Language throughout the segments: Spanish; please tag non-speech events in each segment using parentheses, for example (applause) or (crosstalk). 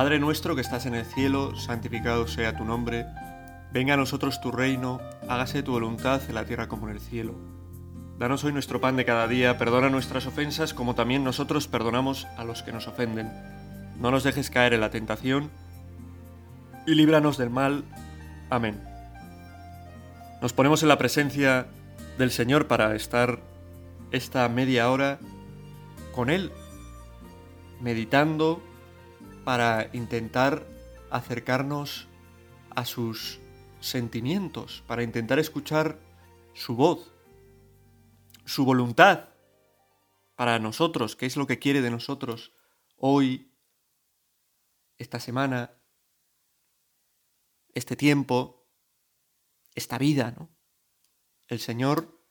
Padre nuestro que estás en el cielo, santificado sea tu nombre, venga a nosotros tu reino, hágase tu voluntad en la tierra como en el cielo. Danos hoy nuestro pan de cada día, perdona nuestras ofensas como también nosotros perdonamos a los que nos ofenden. No nos dejes caer en la tentación y líbranos del mal. Amén. Nos ponemos en la presencia del Señor para estar esta media hora con Él, meditando para intentar acercarnos a sus sentimientos, para intentar escuchar su voz, su voluntad para nosotros, qué es lo que quiere de nosotros hoy, esta semana, este tiempo, esta vida. El Señor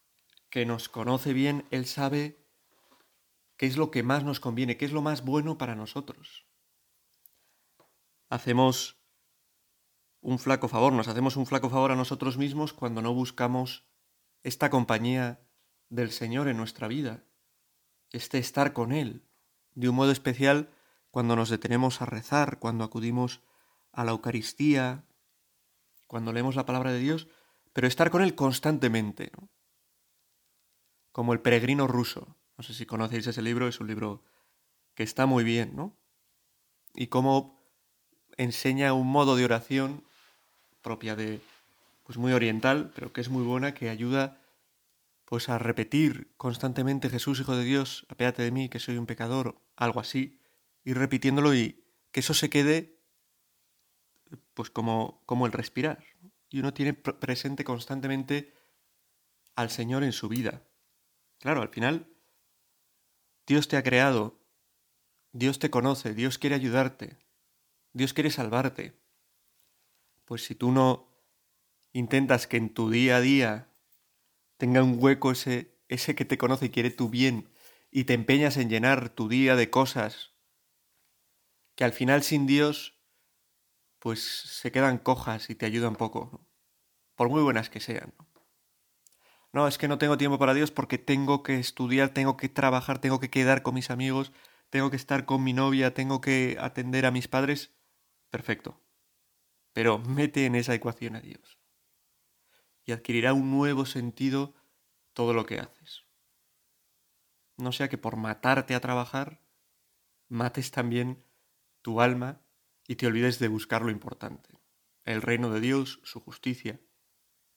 que nos conoce bien, Él sabe qué es lo que más nos conviene, qué es lo más bueno para nosotros. Hacemos un flaco favor, nos hacemos un flaco favor a nosotros mismos cuando no buscamos esta compañía del Señor en nuestra vida, este estar con Él, de un modo especial cuando nos detenemos a rezar, cuando acudimos a la Eucaristía, cuando leemos la palabra de Dios, pero estar con Él constantemente, ¿no? como el peregrino ruso. No sé si conocéis ese libro, es un libro que está muy bien, ¿no? Y cómo enseña un modo de oración propia de, pues muy oriental, pero que es muy buena, que ayuda pues a repetir constantemente Jesús, Hijo de Dios, apéate de mí, que soy un pecador, algo así, ir repitiéndolo y que eso se quede pues como, como el respirar. Y uno tiene presente constantemente al Señor en su vida. Claro, al final, Dios te ha creado, Dios te conoce, Dios quiere ayudarte, Dios quiere salvarte. Pues si tú no intentas que en tu día a día tenga un hueco ese, ese que te conoce y quiere tu bien, y te empeñas en llenar tu día de cosas que al final sin Dios pues se quedan cojas y te ayudan poco, por muy buenas que sean. ¿no? no, es que no tengo tiempo para Dios porque tengo que estudiar, tengo que trabajar, tengo que quedar con mis amigos, tengo que estar con mi novia, tengo que atender a mis padres. Perfecto. Pero mete en esa ecuación a Dios. Y adquirirá un nuevo sentido todo lo que haces. No sea que por matarte a trabajar, mates también tu alma y te olvides de buscar lo importante. El reino de Dios, su justicia.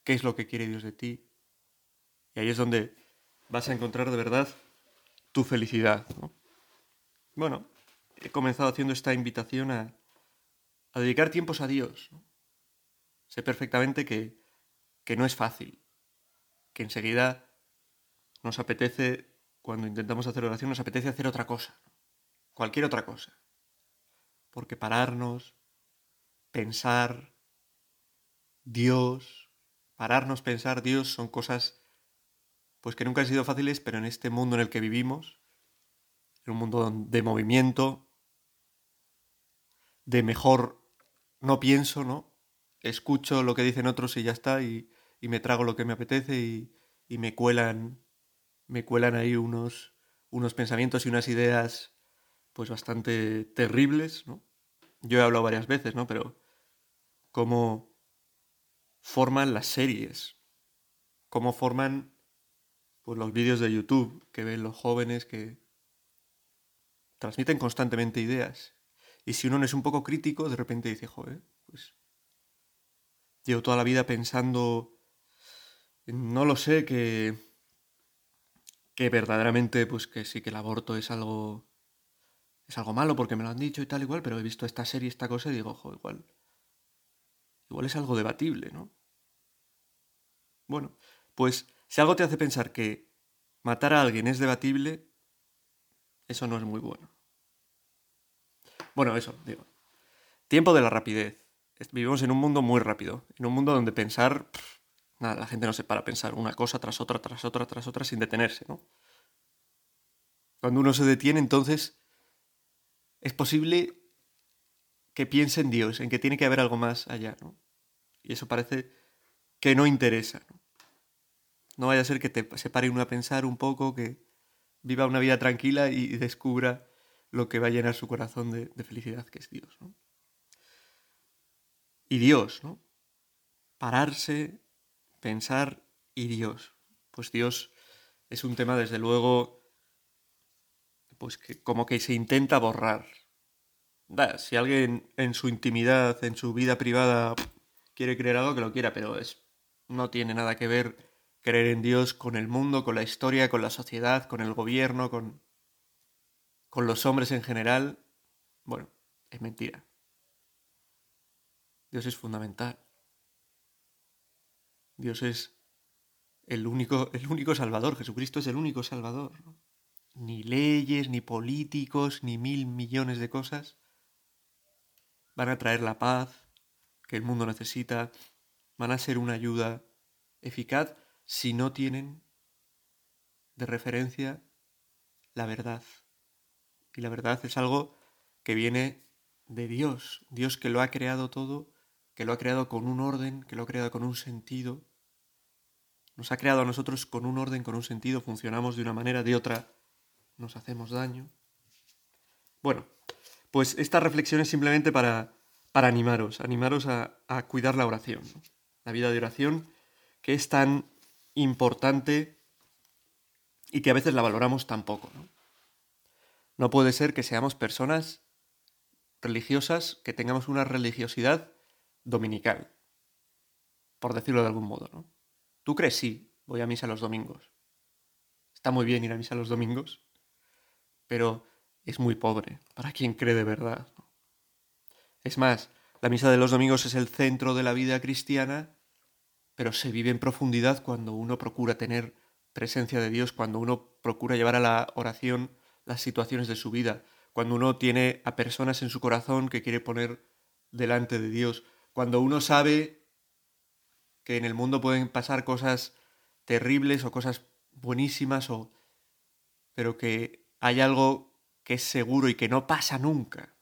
¿Qué es lo que quiere Dios de ti? Y ahí es donde vas a encontrar de verdad tu felicidad. Bueno, he comenzado haciendo esta invitación a, dedicar tiempos a Dios. Sé perfectamente que, que no es fácil, que enseguida nos apetece, cuando intentamos hacer oración, nos apetece hacer otra cosa, cualquier otra cosa. Porque pararnos, pensar, Dios, pararnos, pensar Dios son cosas pues que nunca han sido fáciles, pero en este mundo en el que vivimos, en un mundo de movimiento, de mejor no pienso, ¿no? Escucho lo que dicen otros y ya está, y, me trago lo que me apetece y, y, me cuelan, me cuelan ahí unos, unos pensamientos y unas ideas pues bastante terribles, ¿no? Yo he hablado varias veces, ¿no? Pero cómo forman las series, cómo forman pues los vídeos de YouTube que ven los jóvenes que transmiten constantemente ideas. Y si uno no es un poco crítico, de repente dice, joder, pues llevo toda la vida pensando, no lo sé, que, que verdaderamente, pues que sí que el aborto es algo, es algo malo porque me lo han dicho y tal igual, pero he visto esta serie, esta cosa y digo, joder, igual, igual es algo debatible, ¿no? Bueno, pues si algo te hace pensar que matar a alguien es debatible, eso no es muy bueno. Bueno, eso, digo. Tiempo de la rapidez. Vivimos en un mundo muy rápido, en un mundo donde pensar, nada, la gente no se para a pensar una cosa tras otra, tras otra, tras otra, sin detenerse, ¿no? Cuando uno se detiene, entonces es posible que piense en Dios, en que tiene que haber algo más allá, ¿no? Y eso parece que no interesa, ¿no? Vaya a ser que te, se pare uno a pensar un poco, que viva una vida tranquila y descubra lo que va a llenar su corazón de, felicidad, que es Dios. y Dios, ¿no? Pararse, pensar y Dios. Pues Dios es un tema, desde luego, pues que como que se intenta borrar. si alguien en su intimidad, en su vida privada, quiere creer algo, que lo quiera, pero es, no tiene nada que ver creer en Dios con el mundo, con la historia, con la sociedad, con el gobierno, con, con los hombres en general. Bueno, es mentira. Dios es fundamental. Dios es el único, el único Salvador. Jesucristo es el único Salvador. Ni leyes, ni políticos, ni mil millones de cosas van a traer la paz que el mundo necesita, van a ser una ayuda eficaz si no tienen de referencia la verdad. Y la verdad es algo que viene de Dios, Dios que lo ha creado todo que lo ha creado con un orden, que lo ha creado con un sentido. Nos ha creado a nosotros con un orden, con un sentido, funcionamos de una manera, de otra nos hacemos daño. Bueno, pues esta reflexión es simplemente para, para animaros, animaros a, cuidar la oración, la vida de oración, que es tan importante y que a veces la valoramos tan poco. ¿no? No puede ser que seamos personas religiosas, que tengamos una religiosidad dominical, por decirlo de algún modo, ¿no? ¿Tú crees? Sí, voy a misa los domingos. Está muy bien ir a misa los domingos, pero es muy pobre para quien cree de verdad. Es más, la misa de los domingos es el centro de la vida cristiana, pero se vive en profundidad cuando uno procura tener presencia de Dios, cuando uno procura llevar a la oración las situaciones de su vida, cuando uno tiene a personas en su corazón que quiere poner delante de Dios, cuando uno sabe que en el mundo pueden pasar cosas terribles o cosas buenísimas o pero que hay algo que es seguro y que no pasa nunca,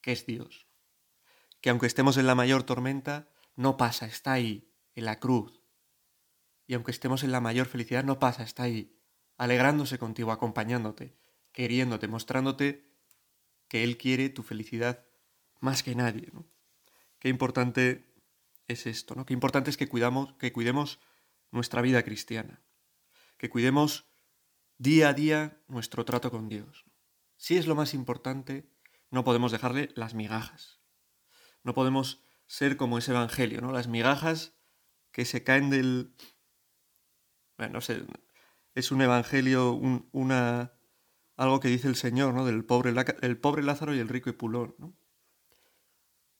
que es Dios. Que aunque estemos en la mayor tormenta, no pasa, está ahí, en la cruz. Y aunque estemos en la mayor felicidad, no pasa, está ahí, alegrándose contigo, acompañándote, queriéndote, mostrándote que Él quiere tu felicidad más que nadie. ¿no? Qué importante es esto, ¿no? Qué importante es que, cuidamos, que cuidemos nuestra vida cristiana, que cuidemos día a día nuestro trato con Dios. Si es lo más importante, no podemos dejarle las migajas. No podemos ser como ese evangelio, ¿no? Las migajas que se caen del... Bueno, no sé, es un evangelio, una... algo que dice el Señor, ¿no? Del pobre, el pobre Lázaro y el rico Epulón, ¿no?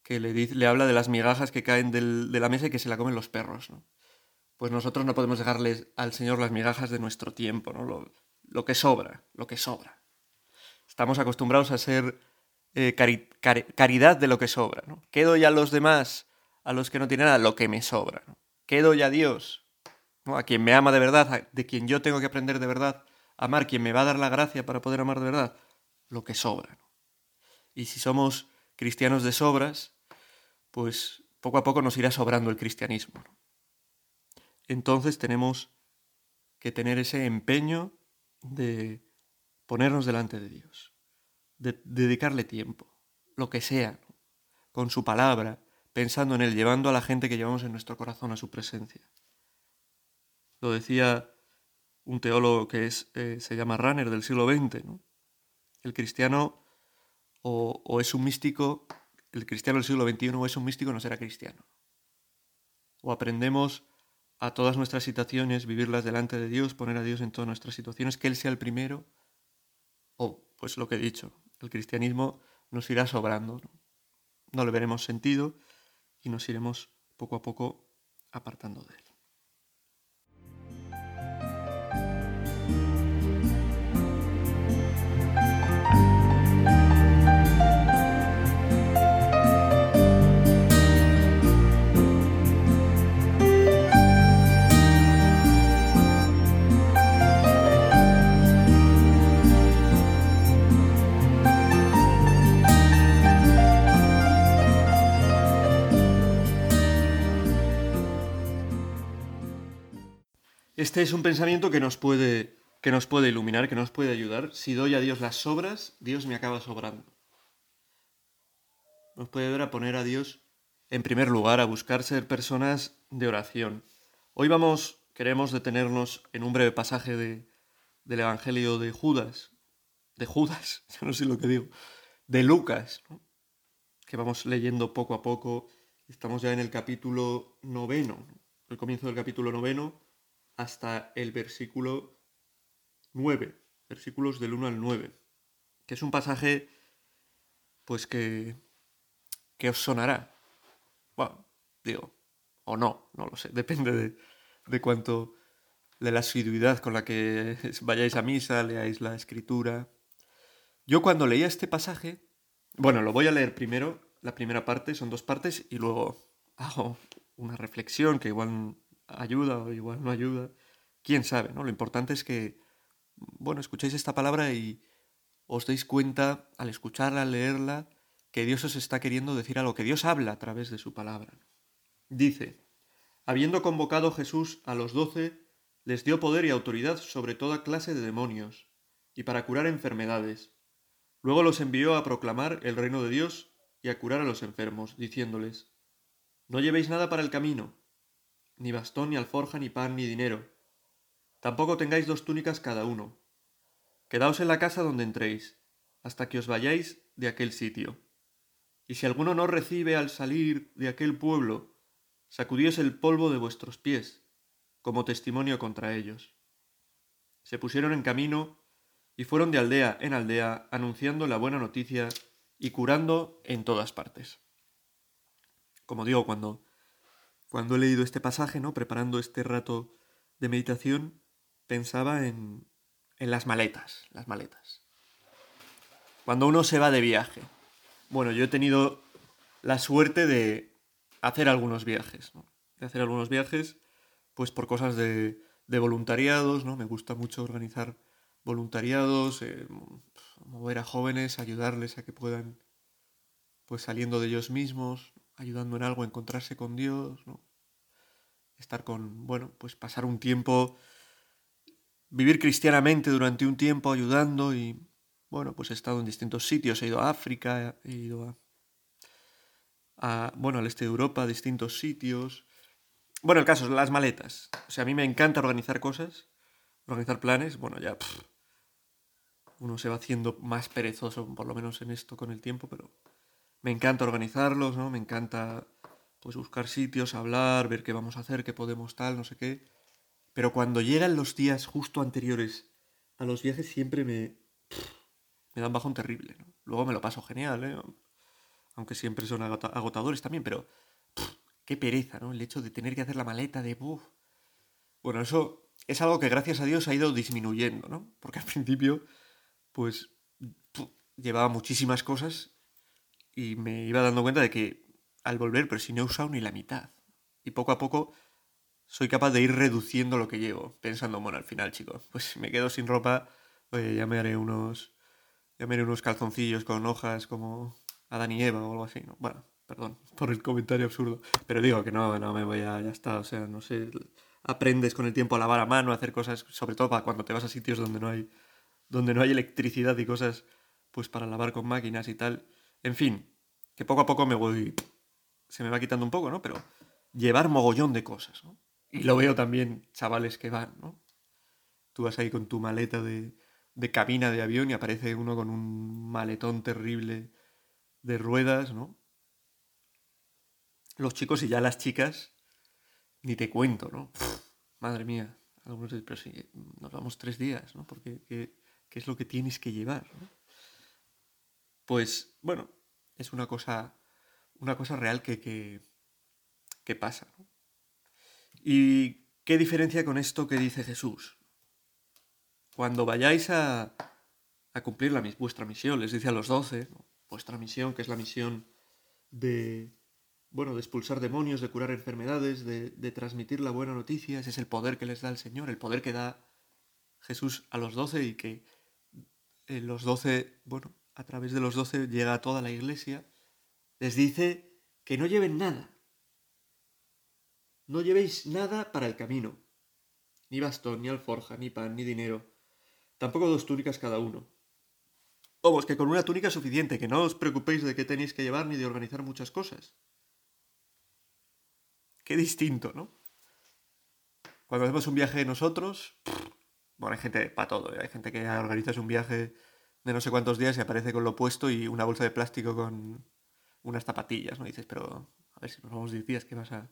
que le, le habla de las migajas que caen de la mesa y que se la comen los perros. ¿no? Pues nosotros no podemos dejarles al Señor las migajas de nuestro tiempo, ¿no? lo, que sobra, lo que sobra. Estamos acostumbrados a ser eh, caridad de lo que sobra. ¿no? Quedo ya a los demás, a los que no tienen nada, lo que me sobra. ¿no? Quedo ya a Dios, ¿no? a quien me ama de verdad, de quien yo tengo que aprender de verdad, amar, quien me va a dar la gracia para poder amar de verdad, lo que sobra. Y si somos cristianos de sobras, pues poco a poco nos irá sobrando el cristianismo. Entonces tenemos que tener ese empeño de ponernos delante de Dios, de dedicarle tiempo, lo que sea, con su palabra, pensando en Él, llevando a la gente que llevamos en nuestro corazón a su presencia. Lo decía un teólogo que es, eh, se llama Runner del siglo XX. El cristiano o, o es un místico el cristiano del siglo XXI es un místico, no será cristiano. O aprendemos a todas nuestras situaciones, vivirlas delante de Dios, poner a Dios en todas nuestras situaciones, que Él sea el primero, o, pues lo que he dicho, el cristianismo nos irá sobrando, no, no le veremos sentido y nos iremos poco a poco apartando de Él. Este es un pensamiento que nos puede que nos puede iluminar, que nos puede ayudar. Si doy a Dios las sobras, Dios me acaba sobrando. Nos puede ver a poner a Dios en primer lugar, a buscar ser personas de oración. Hoy vamos, queremos detenernos en un breve pasaje de, del Evangelio de Judas, de Judas, (laughs) ya no sé lo que digo, de Lucas, que vamos leyendo poco a poco. Estamos ya en el capítulo noveno, el comienzo del capítulo noveno, hasta el versículo 9, versículos del 1 al 9, que es un pasaje, pues que, que os sonará. Bueno, digo, o no, no lo sé, (laughs) depende de, de cuánto, de la asiduidad con la que vayáis a misa, leáis la escritura. Yo cuando leía este pasaje, bueno, lo voy a leer primero, la primera parte, son dos partes, y luego hago una reflexión que igual ayuda o igual no ayuda. Quién sabe, ¿no? Lo importante es que, bueno, escuchéis esta palabra y os deis cuenta al escucharla, al leerla, que Dios os está queriendo decir algo, que Dios habla a través de su palabra. Dice, habiendo convocado Jesús a los doce, les dio poder y autoridad sobre toda clase de demonios, y para curar enfermedades. Luego los envió a proclamar el reino de Dios y a curar a los enfermos, diciéndoles, No llevéis nada para el camino, ni bastón, ni alforja, ni pan, ni dinero. Tampoco tengáis dos túnicas cada uno. Quedaos en la casa donde entréis, hasta que os vayáis de aquel sitio. Y si alguno no recibe al salir de aquel pueblo, sacudíos el polvo de vuestros pies, como testimonio contra ellos. Se pusieron en camino y fueron de aldea en aldea anunciando la buena noticia y curando en todas partes. Como digo, cuando, cuando he leído este pasaje, ¿no? preparando este rato de meditación, pensaba en, en las maletas, las maletas. Cuando uno se va de viaje, bueno, yo he tenido la suerte de hacer algunos viajes, ¿no? De hacer algunos viajes, pues por cosas de, de voluntariados, ¿no? Me gusta mucho organizar voluntariados, eh, mover a jóvenes, ayudarles a que puedan, pues saliendo de ellos mismos, ayudando en algo, encontrarse con Dios, ¿no? Estar con, bueno, pues pasar un tiempo, vivir cristianamente durante un tiempo ayudando y bueno, pues he estado en distintos sitios, he ido a África, he ido a, bueno, al este de Europa, a distintos sitios. Bueno, el caso es las maletas. O sea, a mí me encanta organizar cosas, organizar planes. Bueno, ya uno se va haciendo más perezoso, por lo menos en esto con el tiempo, pero me encanta organizarlos, ¿no? Me encanta pues buscar sitios, hablar, ver qué vamos a hacer, qué podemos tal, no sé qué. Pero cuando llegan los días justo anteriores a los viajes siempre me me da un bajón terrible. Luego me lo paso genial, ¿eh? aunque siempre son agotadores también, pero qué pereza, ¿no? El hecho de tener que hacer la maleta de... Bueno, eso es algo que gracias a Dios ha ido disminuyendo, ¿no? Porque al (laughs) principio, pues, llevaba muchísimas cosas y me iba dando cuenta de que al volver, pero si no he usado ni la mitad. Y poco a poco soy capaz de ir reduciendo lo que llevo, pensando, bueno, al final, chicos, pues me quedo sin ropa, oye, ya me haré unos ya me unos calzoncillos con hojas como Adán y Eva o algo así, ¿no? Bueno, perdón por el comentario absurdo, pero digo que no, no me voy a, ya está, o sea, no sé, aprendes con el tiempo a lavar a mano, a hacer cosas, sobre todo para cuando te vas a sitios donde no hay, donde no hay electricidad y cosas, pues para lavar con máquinas y tal. En fin, que poco a poco me voy, se me va quitando un poco, ¿no? Pero llevar mogollón de cosas, ¿no? Y lo veo también chavales que van, ¿no? Tú vas ahí con tu maleta de, de cabina de avión y aparece uno con un maletón terrible de ruedas, ¿no? Los chicos y ya las chicas, ni te cuento, ¿no? madre mía, algunos dicen, pero si nos vamos tres días, ¿no? Porque ¿qué, es lo que tienes que llevar? Pues, bueno, es una cosa, una cosa real que, que, pasa, ¿no? ¿Y qué diferencia con esto que dice Jesús? Cuando vayáis a, a cumplir la, vuestra misión, les dice a los doce, vuestra misión, que es la misión de, bueno, de expulsar demonios, de curar enfermedades, de, de transmitir la buena noticia, ese es el poder que les da el Señor, el poder que da Jesús a los doce y que eh, los doce, bueno, a través de los doce llega a toda la iglesia, les dice que no lleven nada. No llevéis nada para el camino. Ni bastón, ni alforja, ni pan, ni dinero Tampoco dos túnicas cada uno. Vamos, que con una túnica es suficiente, que no os preocupéis de qué tenéis que llevar ni de organizar muchas cosas. qué distinto, ¿no? Cuando hacemos un viaje nosotros, bueno, hay gente para todo, ¿eh? hay gente que organiza un viaje de no sé cuántos días y aparece con lo opuesto y una bolsa de plástico con unas zapatillas, ¿no? dices, pero a ver si nos vamos 10 días, ¿qué pasa?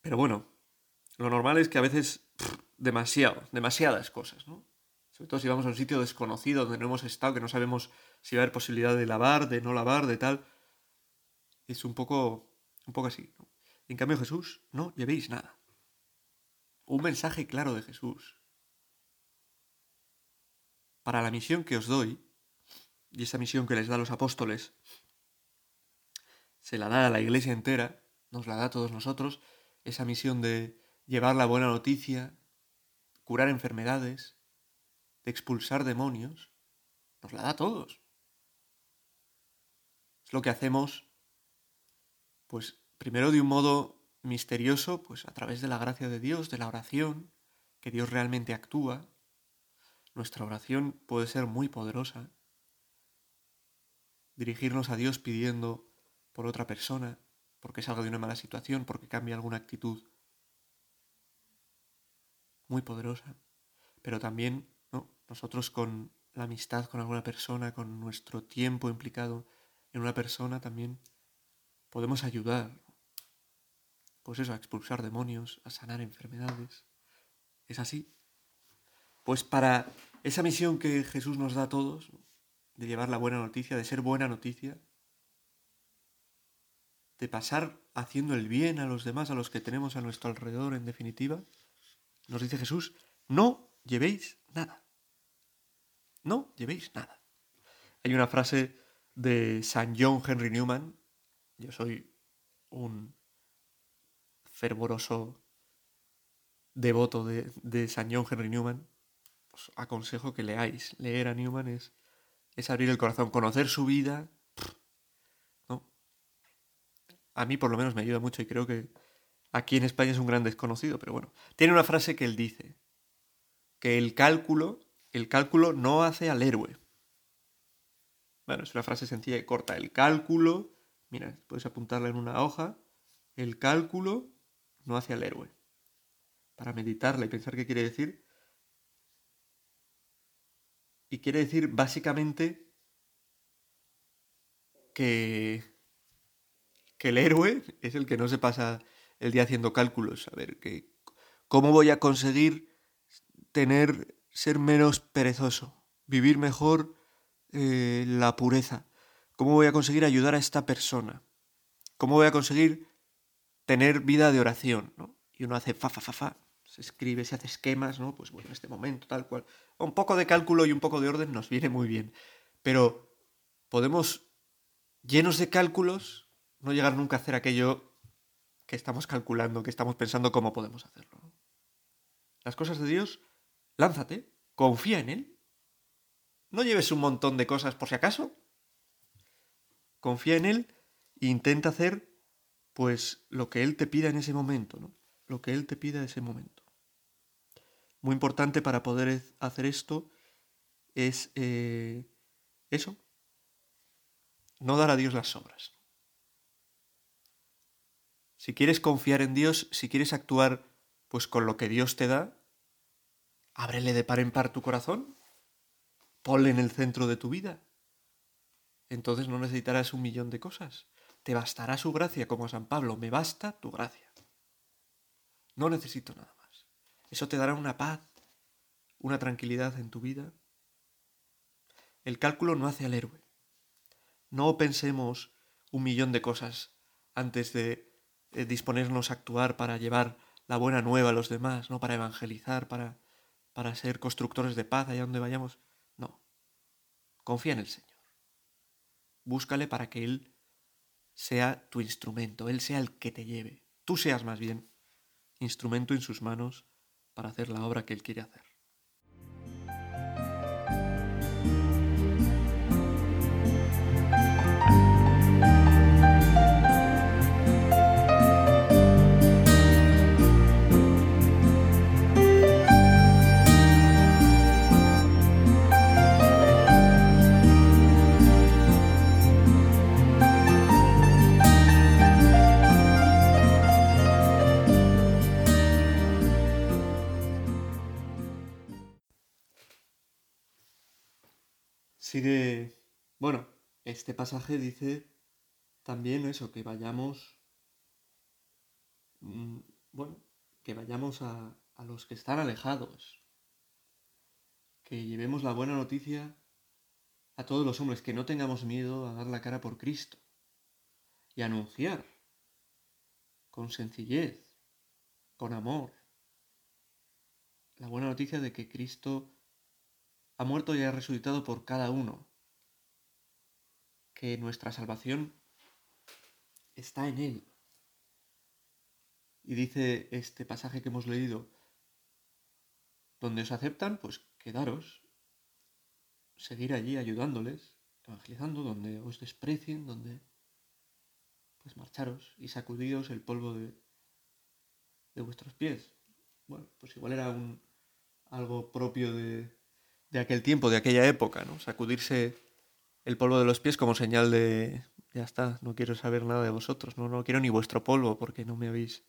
Pero bueno, lo normal es que a veces demasiado, demasiadas cosas, ¿no? Sobre todo si vamos a un sitio desconocido donde no hemos estado, que no sabemos si va a haber posibilidad de lavar, de no lavar, de tal. Es un poco, un poco así. En cambio Jesús, no llevéis nada. Un mensaje claro de Jesús. Para la misión que os doy, y esa misión que les da a los apóstoles, se la da a la iglesia entera, nos la da a todos nosotros, esa misión de llevar la buena noticia, curar enfermedades, de expulsar demonios, nos la da a todos. Es lo que hacemos, pues primero de un modo misterioso, pues a través de la gracia de Dios, de la oración, que Dios realmente actúa. Nuestra oración puede ser muy poderosa. Dirigirnos a Dios pidiendo por otra persona, porque salga de una mala situación, porque cambie alguna actitud muy poderosa. Pero también nosotros con la amistad con alguna persona, con nuestro tiempo implicado en una persona, también podemos ayudar, pues eso, a expulsar demonios, a sanar enfermedades. ¿Es así? Pues para esa misión que Jesús nos da a todos, de llevar la buena noticia, de ser buena noticia, de pasar haciendo el bien a los demás, a los que tenemos a nuestro alrededor, en definitiva, nos dice Jesús, no llevéis nada. No llevéis nada. Hay una frase de San John Henry Newman. Yo soy un fervoroso devoto de, de San John Henry Newman. Os aconsejo que leáis. Leer a Newman es, es abrir el corazón, conocer su vida. ¿no? A mí por lo menos me ayuda mucho y creo que aquí en España es un gran desconocido, pero bueno. Tiene una frase que él dice, que el cálculo el cálculo no hace al héroe. Bueno, es una frase sencilla y corta. El cálculo, mira, puedes apuntarla en una hoja. El cálculo no hace al héroe. Para meditarla y pensar qué quiere decir. Y quiere decir básicamente que, que el héroe es el que no se pasa el día haciendo cálculos. A ver, que, ¿cómo voy a conseguir tener ser menos perezoso, vivir mejor eh, la pureza. ¿Cómo voy a conseguir ayudar a esta persona? ¿Cómo voy a conseguir tener vida de oración? Y uno hace fa, fa, fa, fa, se escribe, se hace esquemas, ¿no? Pues bueno, en este momento, tal cual. Un poco de cálculo y un poco de orden nos viene muy bien. Pero podemos, llenos de cálculos, no llegar nunca a hacer aquello que estamos calculando, que estamos pensando cómo podemos hacerlo. Las cosas de Dios Lánzate, confía en Él. No lleves un montón de cosas por si acaso. Confía en Él e intenta hacer pues lo que Él te pida en ese momento, ¿no? Lo que Él te pida en ese momento. Muy importante para poder hacer esto es eh, eso, no dar a Dios las obras. Si quieres confiar en Dios, si quieres actuar pues con lo que Dios te da, Ábrele de par en par tu corazón. Ponle en el centro de tu vida. Entonces no necesitarás un millón de cosas. Te bastará su gracia, como a San Pablo. Me basta tu gracia. No necesito nada más. Eso te dará una paz, una tranquilidad en tu vida. El cálculo no hace al héroe. No pensemos un millón de cosas antes de disponernos a actuar para llevar la buena nueva a los demás, no para evangelizar, para para ser constructores de paz allá donde vayamos. No. Confía en el Señor. Búscale para que Él sea tu instrumento, Él sea el que te lleve. Tú seas más bien instrumento en sus manos para hacer la obra que Él quiere hacer. Sigue, bueno, este pasaje dice también eso, que vayamos, mm, bueno, que vayamos a, a los que están alejados, que llevemos la buena noticia a todos los hombres, que no tengamos miedo a dar la cara por Cristo y anunciar con sencillez, con amor, la buena noticia de que Cristo ha muerto y ha resucitado por cada uno, que nuestra salvación está en Él. Y dice este pasaje que hemos leído, donde os aceptan, pues quedaros, seguir allí ayudándoles, evangelizando, donde os desprecien, donde pues marcharos y sacudíos el polvo de, de vuestros pies. Bueno, pues igual era un, algo propio de, de aquel tiempo, de aquella época, ¿no? Sacudirse el polvo de los pies como señal de ya está, no quiero saber nada de vosotros, no, no quiero ni vuestro polvo porque no me habéis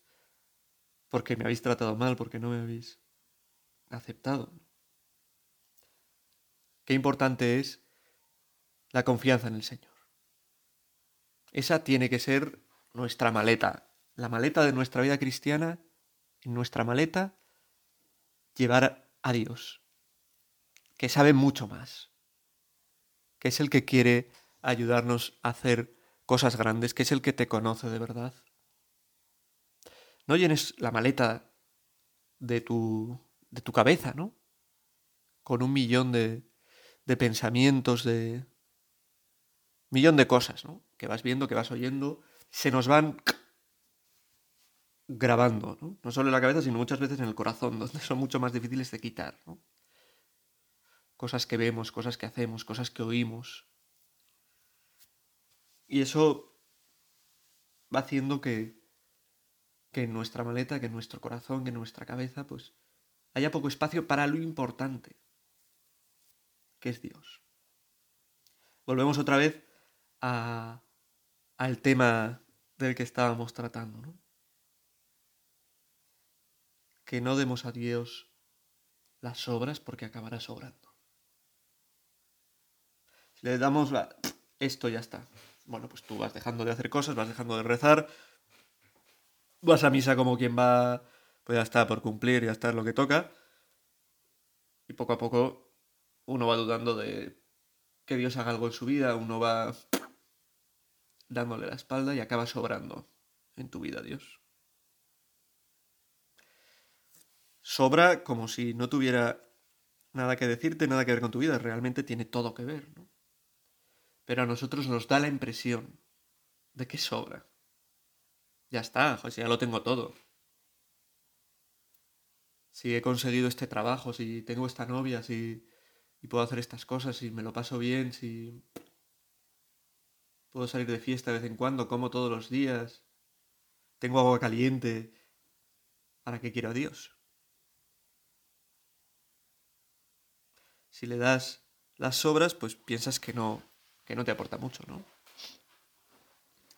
porque me habéis tratado mal, porque no me habéis aceptado. Qué importante es la confianza en el Señor. Esa tiene que ser nuestra maleta, la maleta de nuestra vida cristiana, nuestra maleta llevar a Dios, que sabe mucho más, que es el que quiere ayudarnos a hacer cosas grandes, que es el que te conoce de verdad. No llenes la maleta de tu, de tu cabeza, ¿no? Con un millón de, de pensamientos, de... millón de cosas, ¿no? Que vas viendo, que vas oyendo, se nos van grabando, ¿no? No solo en la cabeza, sino muchas veces en el corazón, (laughs) donde son mucho más difíciles de quitar, ¿no? Cosas que vemos, cosas que hacemos, cosas que oímos. Y eso va haciendo que, que en nuestra maleta, que en nuestro corazón, que en nuestra cabeza, pues haya poco espacio para lo importante, que es Dios. Volvemos otra vez a, al tema del que estábamos tratando, ¿no? Que no demos a Dios las obras porque acabará sobrando le damos la... Esto ya está. Bueno, pues tú vas dejando de hacer cosas, vas dejando de rezar, vas a misa como quien va, pues ya está, por cumplir, ya está, lo que toca. Y poco a poco uno va dudando de que Dios haga algo en su vida, uno va dándole la espalda y acaba sobrando en tu vida Dios. Sobra como si no tuviera nada que decirte, nada que ver con tu vida, realmente tiene todo que ver, ¿no? Pero a nosotros nos da la impresión de que sobra. Ya está, José, ya lo tengo todo. Si he conseguido este trabajo, si tengo esta novia, si y puedo hacer estas cosas, si me lo paso bien, si puedo salir de fiesta de vez en cuando, como todos los días, tengo agua caliente, ¿para qué quiero a Dios? Si le das las sobras, pues piensas que no, que no te aporta mucho, ¿no?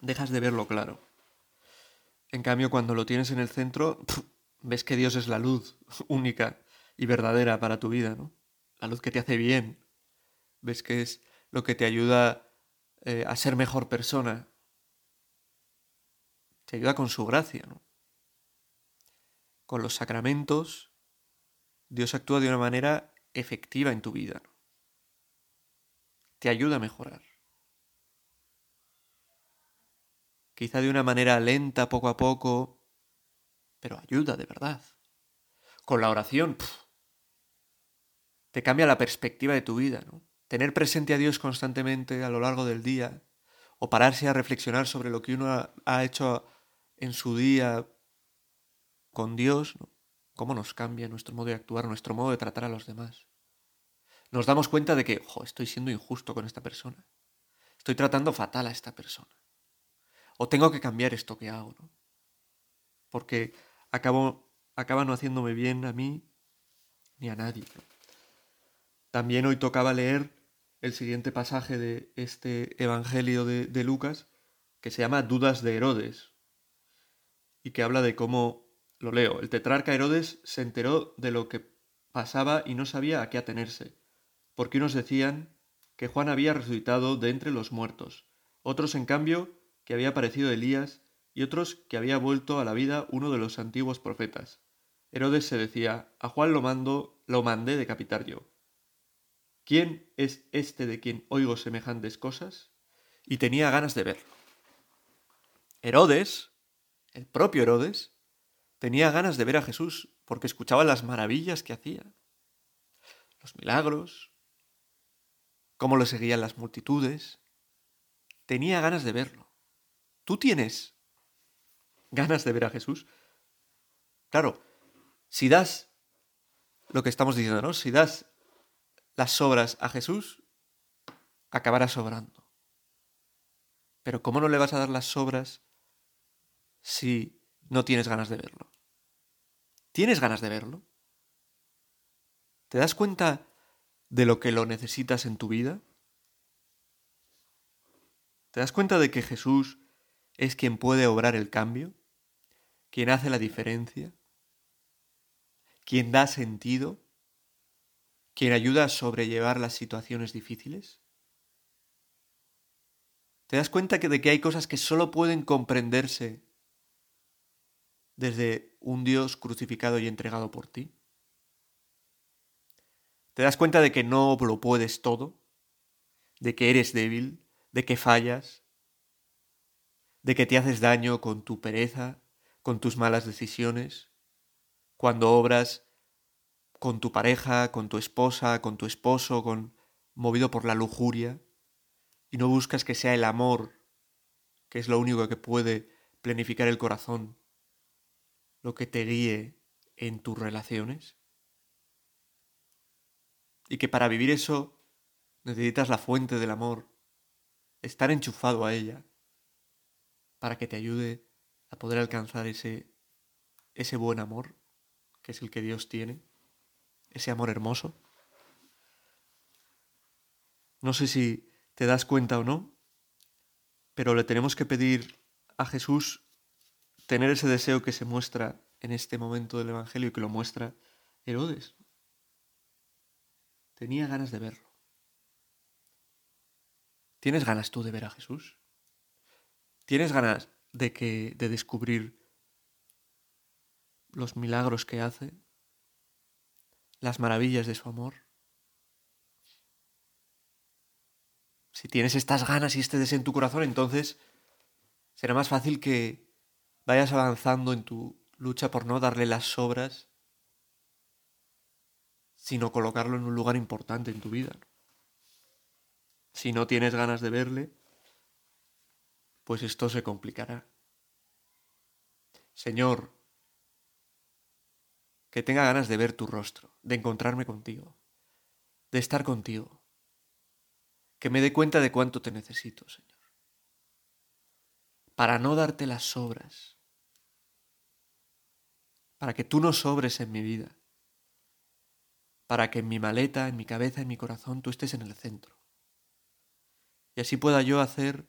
Dejas de verlo claro. En cambio, cuando lo tienes en el centro, ves que Dios es la luz (laughs) única y verdadera para tu vida, ¿no? La luz que te hace bien. Ves que es lo que te ayuda eh, a ser mejor persona. Te ayuda con su gracia, ¿no? Con los sacramentos, Dios actúa de una manera efectiva en tu vida. ¿no? Te ayuda a mejorar. Quizá de una manera lenta, poco a poco, pero ayuda de verdad. Con la oración, te cambia la perspectiva de tu vida, ¿no? Tener presente a Dios constantemente a lo largo del día, o pararse a reflexionar sobre lo que uno ha, hecho en su día con Dios, cómo nos cambia nuestro modo de actuar, nuestro modo de tratar a los demás nos damos cuenta de que, estoy siendo injusto con esta persona. Estoy tratando fatal a esta persona. O tengo que cambiar esto que hago, ¿no? Porque acabo, acaba no haciéndome bien a mí ni a nadie. También hoy tocaba leer el siguiente pasaje de este Evangelio de, de Lucas, que se llama Dudas de Herodes, y que habla de cómo, lo leo, el tetrarca Herodes se enteró de lo que pasaba y no sabía a qué atenerse porque unos decían que Juan había resucitado de entre los muertos, otros en cambio que había aparecido Elías y otros que había vuelto a la vida uno de los antiguos profetas. Herodes se decía, a Juan lo mando, lo mandé decapitar yo. ¿Quién es este de quien oigo semejantes cosas? Y tenía ganas de verlo. Herodes, el propio Herodes, tenía ganas de ver a Jesús porque escuchaba las maravillas que hacía, los milagros, cómo lo seguían las multitudes. Tenía ganas de verlo. ¿Tú tienes ganas de ver a Jesús? Claro, si das lo que estamos diciendo, ¿no? Si das las sobras a Jesús, acabará sobrando. Pero ¿cómo no le vas a dar las sobras si no tienes ganas de verlo? ¿Tienes ganas de verlo? ¿Te das cuenta de lo que lo necesitas en tu vida? ¿Te das cuenta de que Jesús es quien puede obrar el cambio? ¿Quien hace la diferencia? ¿Quien da sentido? quien ayuda a sobrellevar las situaciones difíciles? ¿Te das cuenta de que hay cosas que solo pueden comprenderse desde un Dios crucificado y entregado por ti? ¿Te das cuenta de que no lo puedes todo? ¿De que eres débil? ¿De que fallas? ¿De que te haces daño con tu pereza, con tus malas decisiones? Cuando obras con tu pareja, con tu esposa, con tu esposo, con movido por la lujuria, y no buscas que sea el amor, que es lo único que puede planificar el corazón, lo que te guíe en tus relaciones. Y que para vivir eso necesitas la fuente del amor, estar enchufado a ella, para que te ayude a poder alcanzar ese, ese buen amor, que es el que Dios tiene ese amor hermoso. No sé si te das cuenta o no, pero le tenemos que pedir a Jesús tener ese deseo que se muestra en este momento del Evangelio y que lo muestra Herodes. Tenía ganas de verlo. ¿Tienes ganas tú de ver a Jesús? ¿Tienes ganas de que de descubrir los milagros que hace, las maravillas de su amor. Si tienes estas ganas y este deseo en tu corazón, entonces será más fácil que vayas avanzando en tu lucha por no darle las sobras, sino colocarlo en un lugar importante en tu vida. Si no tienes ganas de verle, pues esto se complicará. Señor, que tenga ganas de ver tu rostro, de encontrarme contigo, de estar contigo, que me dé cuenta de cuánto te necesito, Señor, para no darte las sobras, para que tú no sobres en mi vida, para que en mi maleta, en mi cabeza, en mi corazón, tú estés en el centro. Y así pueda yo hacer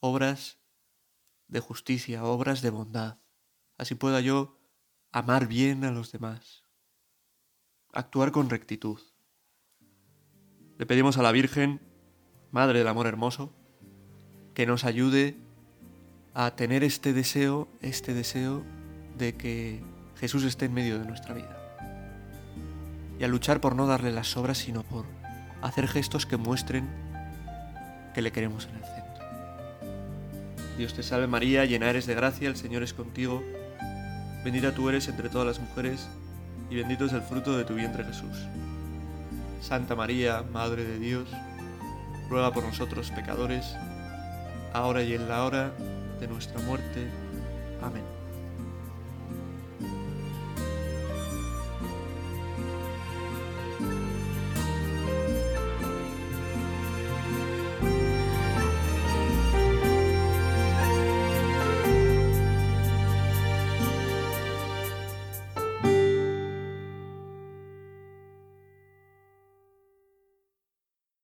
obras de justicia, obras de bondad. Así pueda yo amar bien a los demás, actuar con rectitud. Le pedimos a la Virgen, Madre del Amor Hermoso, que nos ayude a tener este deseo, este deseo de que Jesús esté en medio de nuestra vida. Y a luchar por no darle las sobras, sino por hacer gestos que muestren que le queremos en el centro. Dios te salve María, llena eres de gracia, el Señor es contigo Bendita tú eres entre todas las mujeres, y bendito es el fruto de tu vientre Jesús. Santa María, Madre de Dios, ruega por nosotros pecadores, ahora y en la hora de nuestra muerte. Amén.